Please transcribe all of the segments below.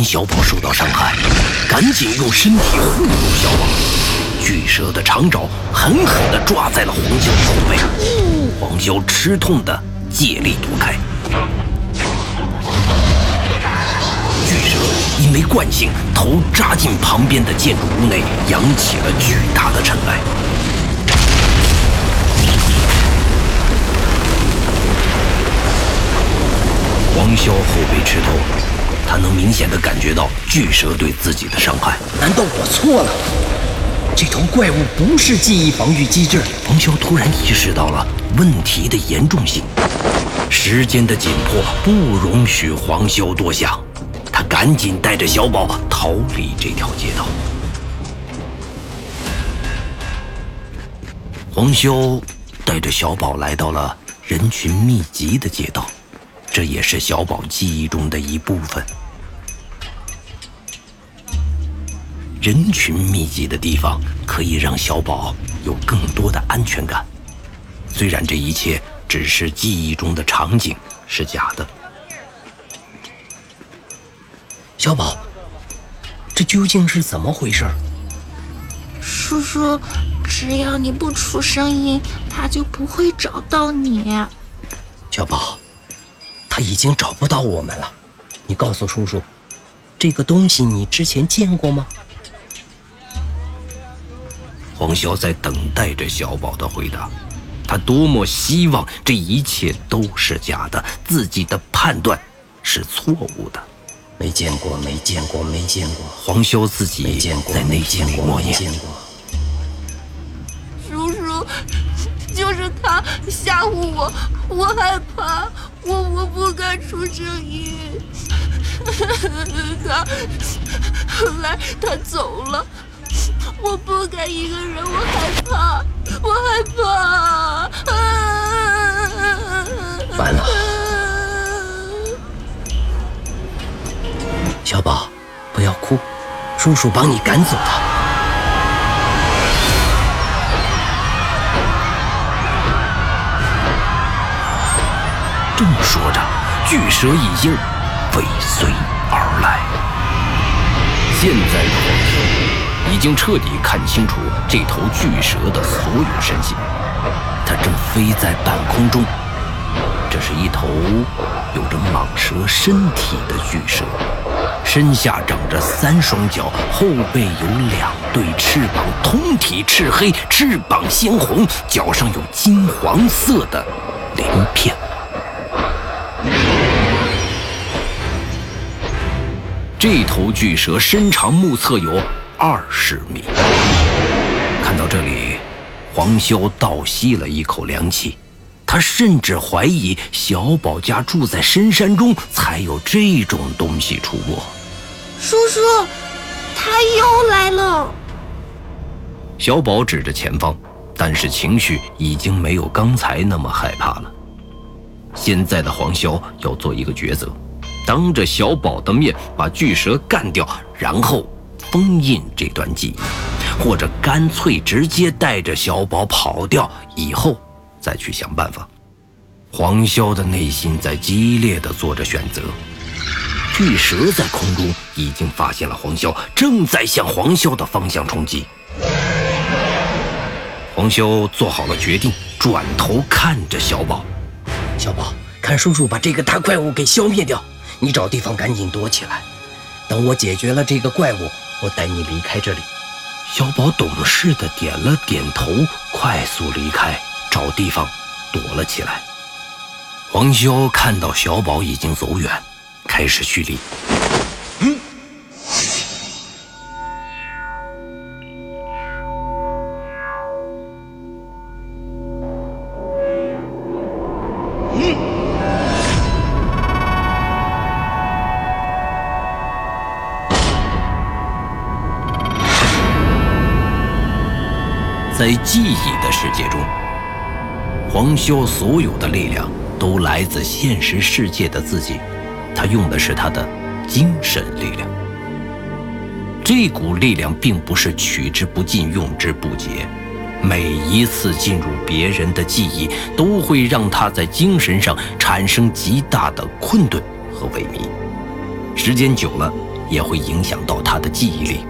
心小宝受到伤害，赶紧用身体护住小宝。巨蛇的长爪狠狠地抓在了黄潇的后背，黄潇吃痛的借力躲开。巨蛇因为惯性，头扎进旁边的建筑物内，扬起了巨大的尘埃。黄潇后背吃痛，他能明显的感觉到巨蛇对自己的伤害。难道我错了？这头怪物不是记忆防御机制。黄潇突然意识到了问题的严重性，时间的紧迫不容许黄潇多想，他赶紧带着小宝逃离这条街道。黄潇带着小宝来到了人群密集的街道，这也是小宝记忆中的一部分。人群密集的地方可以让小宝有更多的安全感。虽然这一切只是记忆中的场景，是假的。小宝，这究竟是怎么回事？叔叔，只要你不出声音，他就不会找到你。小宝，他已经找不到我们了。你告诉叔叔，这个东西你之前见过吗？黄潇在等待着小宝的回答，他多么希望这一切都是假的，自己的判断是错误的。没见过，没见过，没见过。黄潇自己在内心里默念：“叔叔，就是他吓唬我，我害怕，我我不敢出声音。他后来他走了。”我不敢一个人，我害怕，我害怕。完了，小宝，不要哭，叔叔帮你赶走他。正说着，巨蛇已经尾随而来。现在的黄兄。已已经彻底看清楚这头巨蛇的所有身形，它正飞在半空中。这是一头有着蟒蛇身体的巨蛇，身下长着三双脚，后背有两对翅膀，通体赤黑，翅膀鲜红，脚上有金黄色的鳞片。这头巨蛇身长目测有。二十米。看到这里，黄潇倒吸了一口凉气。他甚至怀疑小宝家住在深山中，才有这种东西出没。叔叔，他又来了。小宝指着前方，但是情绪已经没有刚才那么害怕了。现在的黄潇要做一个抉择：当着小宝的面把巨蛇干掉，然后。封印这段记忆，或者干脆直接带着小宝跑掉，以后再去想办法。黄潇的内心在激烈的做着选择。巨蛇在空中已经发现了黄潇，正在向黄潇的方向冲击。黄潇做好了决定，转头看着小宝：“小宝，看叔叔把这个大怪物给消灭掉，你找地方赶紧躲起来。等我解决了这个怪物。”我带你离开这里。小宝懂事的点了点头，快速离开，找地方躲了起来。黄潇看到小宝已经走远，开始蓄力。黄潇所有的力量都来自现实世界的自己，他用的是他的精神力量。这股力量并不是取之不尽、用之不竭，每一次进入别人的记忆，都会让他在精神上产生极大的困顿和萎靡。时间久了，也会影响到他的记忆力。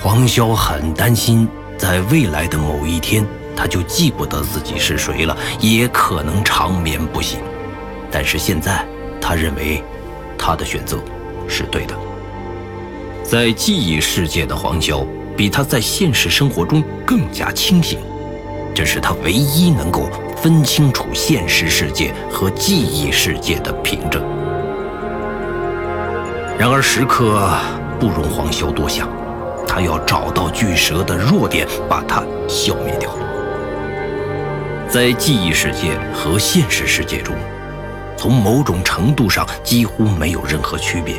黄潇很担心，在未来的某一天，他就记不得自己是谁了，也可能长眠不醒。但是现在，他认为他的选择是对的。在记忆世界的黄潇，比他在现实生活中更加清醒，这是他唯一能够分清楚现实世界和记忆世界的凭证。然而，时刻不容黄潇多想。他要找到巨蛇的弱点，把它消灭掉。在记忆世界和现实世界中，从某种程度上几乎没有任何区别。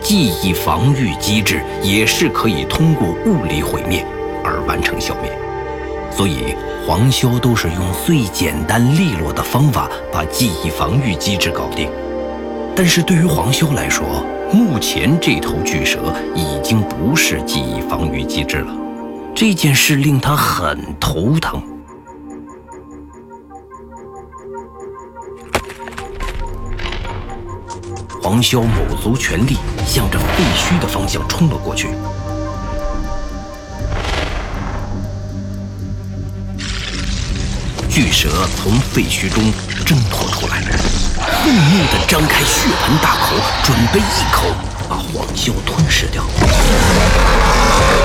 记忆防御机制也是可以通过物理毁灭而完成消灭，所以黄潇都是用最简单利落的方法把记忆防御机制搞定。但是对于黄潇来说，目前这头巨蛇已经不是记忆防御机制了，这件事令他很头疼。黄潇卯足全力，向着废墟的方向冲了过去。巨蛇从废墟中挣脱出来。愤怒地张开血盆大口，准备一口把黄潇吞噬掉。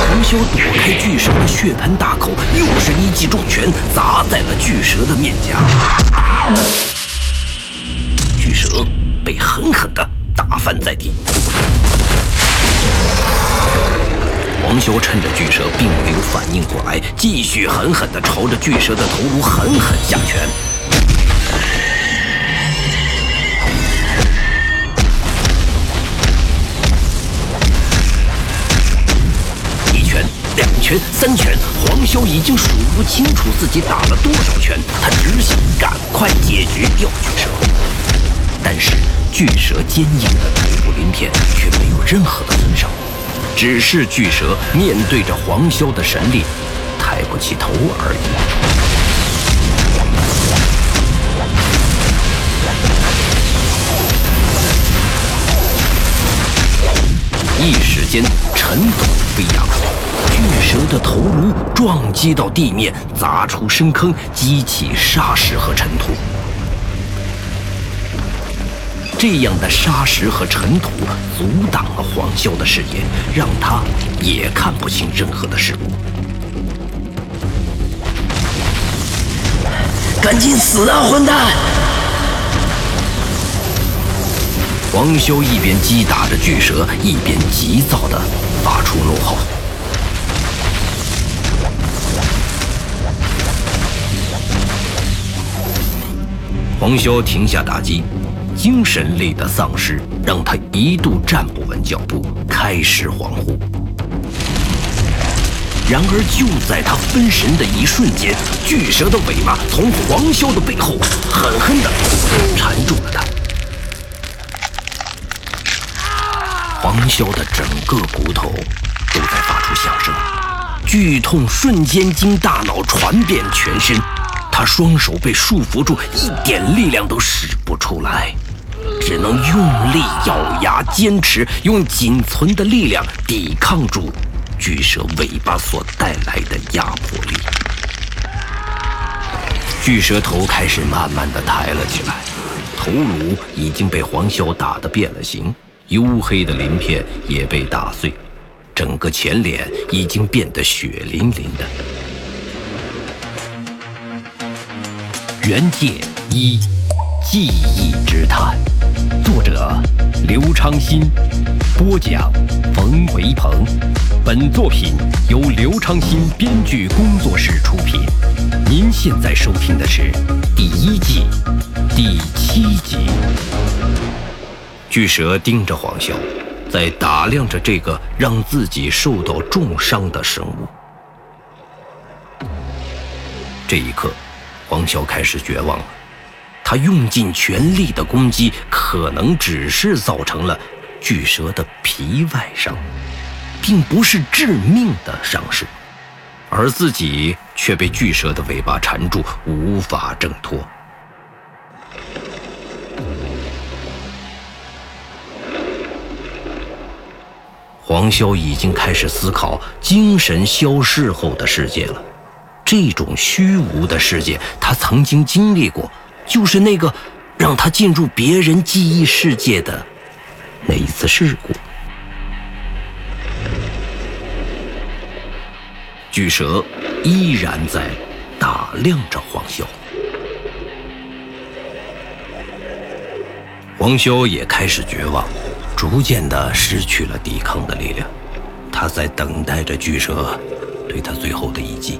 黄潇躲开巨蛇的血盆大口，又是一记重拳砸在了巨蛇的面颊。被狠狠地打翻在地。黄潇趁着巨蛇并没有反应过来，继续狠狠地朝着巨蛇的头颅狠狠下拳。两拳、三拳，黄潇已经数不清楚自己打了多少拳。他只想赶快解决掉巨蛇，但是巨蛇坚硬的头部鳞片却没有任何的损伤，只是巨蛇面对着黄潇的神力，抬不起头而已。一时间，尘土飞扬。巨蛇的头颅撞击到地面，砸出深坑，激起沙石和尘土。这样的沙石和尘土阻挡了黄潇的视野，让他也看不清任何的事物。赶紧死啊，混蛋！黄潇一边击打着巨蛇，一边急躁地发出怒吼。黄潇停下打击，精神力的丧失让他一度站不稳脚步，开始恍惚。然而就在他分神的一瞬间，巨蛇的尾巴从黄潇的背后狠狠地缠住了他。黄潇的整个骨头都在发出响声，剧痛瞬间经大脑传遍全身。他双手被束缚住，一点力量都使不出来，只能用力咬牙坚持，用仅存的力量抵抗住巨蛇尾巴所带来的压迫力。巨蛇头开始慢慢的抬了起来，头颅已经被黄潇打得变了形，黝黑的鳞片也被打碎，整个前脸已经变得血淋淋的。原界一记忆之谈，作者刘昌新，播讲冯维鹏。本作品由刘昌新编剧工作室出品。您现在收听的是第一季第七集。巨蛇盯着黄潇，在打量着这个让自己受到重伤的生物。这一刻。黄潇开始绝望了，他用尽全力的攻击，可能只是造成了巨蛇的皮外伤，并不是致命的伤势，而自己却被巨蛇的尾巴缠住，无法挣脱。黄潇已经开始思考精神消逝后的世界了。这种虚无的世界，他曾经经历过，就是那个让他进入别人记忆世界的那一次事故。巨蛇依然在打量着黄潇，黄潇也开始绝望，逐渐的失去了抵抗的力量。他在等待着巨蛇对他最后的一击。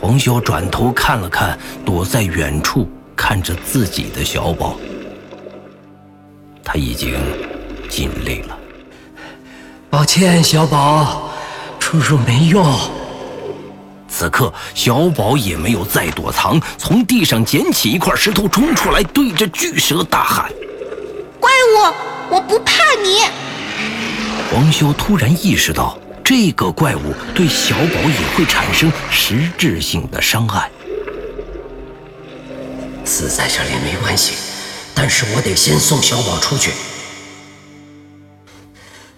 黄潇转头看了看躲在远处看着自己的小宝，他已经尽力了。抱歉，小宝，叔叔没用。此刻，小宝也没有再躲藏，从地上捡起一块石头冲出来，对着巨蛇大喊：“怪物，我不怕你！”黄潇突然意识到。这个怪物对小宝也会产生实质性的伤害。死在这里没关系，但是我得先送小宝出去，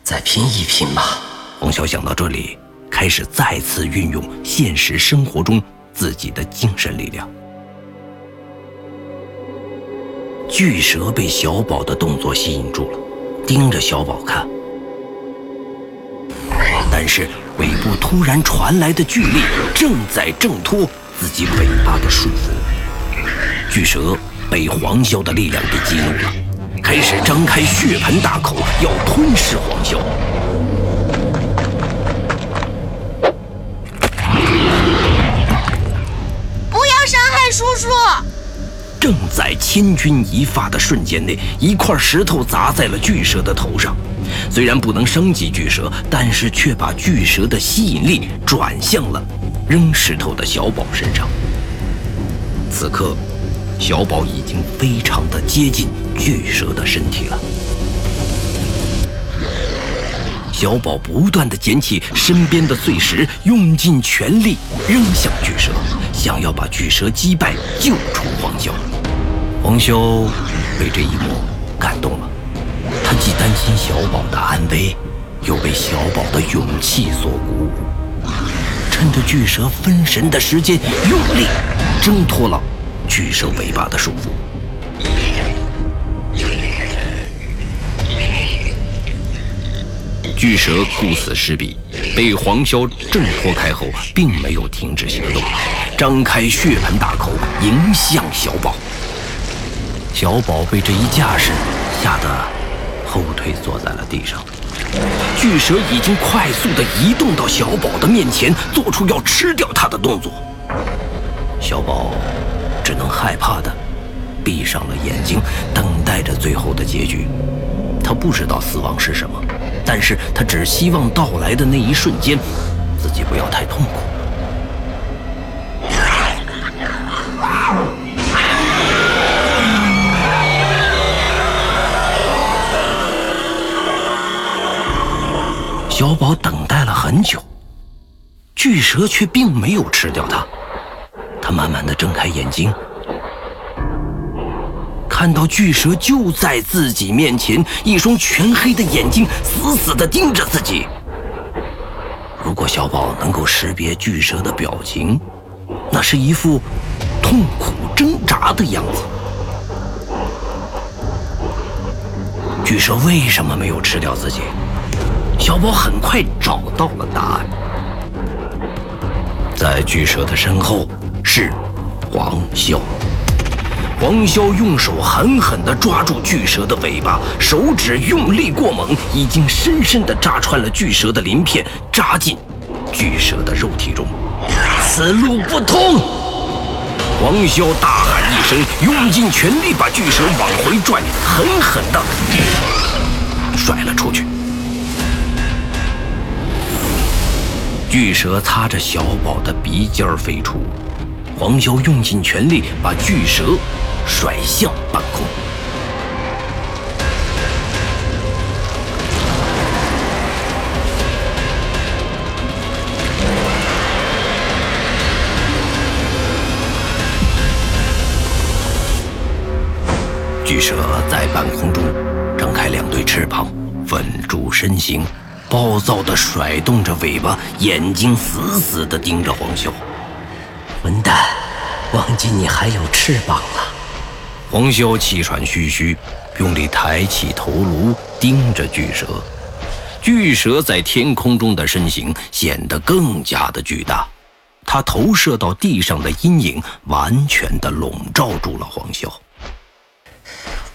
再拼一拼吧。黄潇想到这里，开始再次运用现实生活中自己的精神力量。巨蛇被小宝的动作吸引住了，盯着小宝看。但是尾部突然传来的巨力正在挣脱自己尾巴的束缚，巨蛇被黄潇的力量给激怒了，开始张开血盆大口要吞噬黄潇。不要伤害叔叔！正在千钧一发的瞬间内，一块石头砸在了巨蛇的头上。虽然不能伤及巨蛇，但是却把巨蛇的吸引力转向了扔石头的小宝身上。此刻，小宝已经非常的接近巨蛇的身体了。小宝不断的捡起身边的碎石，用尽全力扔向巨蛇，想要把巨蛇击败，救出黄潇。黄潇被这一幕感动了。既担心小宝的安危，又被小宝的勇气所鼓舞，趁着巨蛇分神的时间，用力挣脱了巨蛇尾巴的束缚。巨蛇顾此失彼，被黄潇挣脱开后，并没有停止行动，张开血盆大口迎向小宝。小宝被这一架势吓得。后退，坐在了地上。巨蛇已经快速的移动到小宝的面前，做出要吃掉他的动作。小宝只能害怕的闭上了眼睛，等待着最后的结局。他不知道死亡是什么，但是他只希望到来的那一瞬间，自己不要太痛苦。小宝等待了很久，巨蛇却并没有吃掉它。他慢慢的睁开眼睛，看到巨蛇就在自己面前，一双全黑的眼睛死死的盯着自己。如果小宝能够识别巨蛇的表情，那是一副痛苦挣扎的样子。巨蛇为什么没有吃掉自己？小宝很快找到了答案，在巨蛇的身后是黄潇。黄潇用手狠狠地抓住巨蛇的尾巴，手指用力过猛，已经深深地扎穿了巨蛇的鳞片，扎进巨蛇的肉体中。此路不通！黄潇大喊一声，用尽全力把巨蛇往回拽，狠狠地甩了出去。巨蛇擦着小宝的鼻尖飞出，黄潇用尽全力把巨蛇甩向半空。巨蛇在半空中张开两对翅膀，稳住身形。暴躁地甩动着尾巴，眼睛死死地盯着黄潇。混蛋，忘记你还有翅膀了！黄潇气喘吁吁，用力抬起头颅，盯着巨蛇。巨蛇在天空中的身形显得更加的巨大，它投射到地上的阴影完全的笼罩住了黄潇。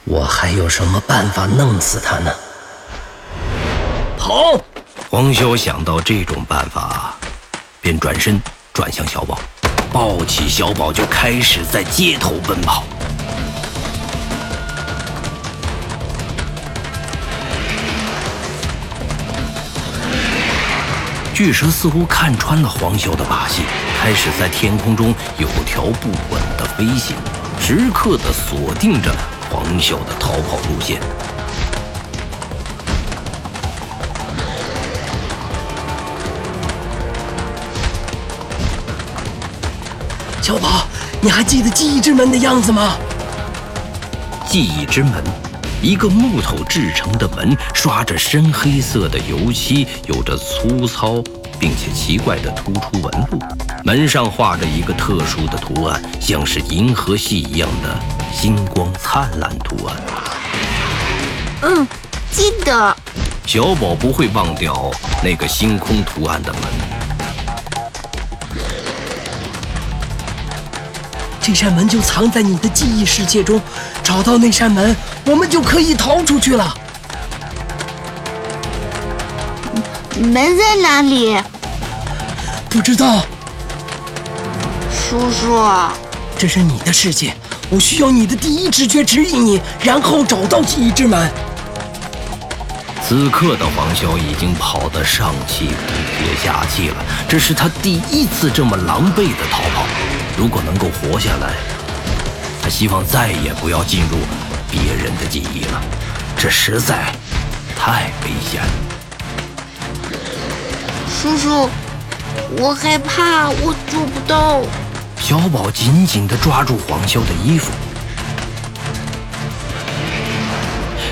我还有什么办法弄死他呢？好！黄潇想到这种办法，便转身转向小宝，抱起小宝就开始在街头奔跑。巨蛇似乎看穿了黄潇的把戏，开始在天空中有条不紊地飞行，时刻地锁定着黄潇的逃跑路线。小宝，你还记得记忆之门的样子吗？记忆之门。一个木头制成的门，刷着深黑色的油漆，有着粗糙并且奇怪的突出纹路。门上画着一个特殊的图案，像是银河系一样的星光灿烂图案。嗯，记得。小宝不会忘掉那个星空图案的门。这扇门就藏在你的记忆世界中，找到那扇门。我们就可以逃出去了。门在哪里？不知道。叔叔，这是你的世界，我需要你的第一直觉指引你，然后找到记忆之门。此刻的黄潇已经跑得上气不接下气了，这是他第一次这么狼狈的逃跑。如果能够活下来，他希望再也不要进入。别人的记忆了，这实在太危险。叔叔，我害怕，我做不到。小宝紧紧地抓住黄潇的衣服。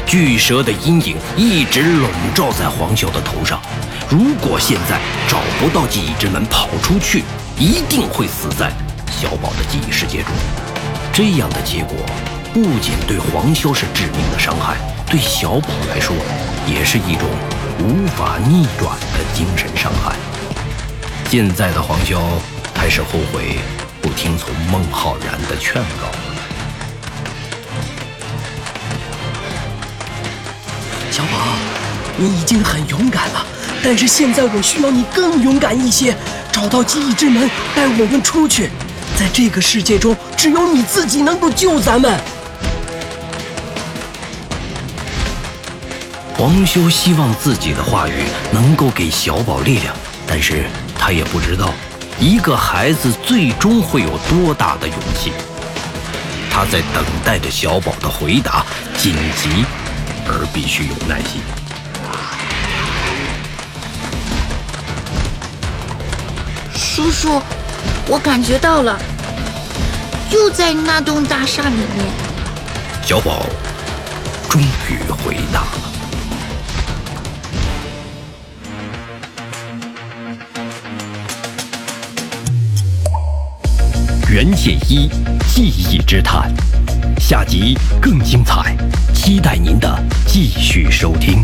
巨蛇的阴影一直笼罩在黄潇的头上。如果现在找不到记忆之门跑出去，一定会死在小宝的记忆世界中。这样的结果。不仅对黄潇是致命的伤害，对小宝来说也是一种无法逆转的精神伤害。现在的黄潇开始后悔不听从孟浩然的劝告。小宝，你已经很勇敢了，但是现在我需要你更勇敢一些，找到记忆之门，带我们出去。在这个世界中，只有你自己能够救咱们。黄修希望自己的话语能够给小宝力量，但是他也不知道一个孩子最终会有多大的勇气。他在等待着小宝的回答，紧急而必须有耐心。叔叔，我感觉到了，就在那栋大厦里面。小宝终于回答了。袁剑一记忆之谈，下集更精彩，期待您的继续收听。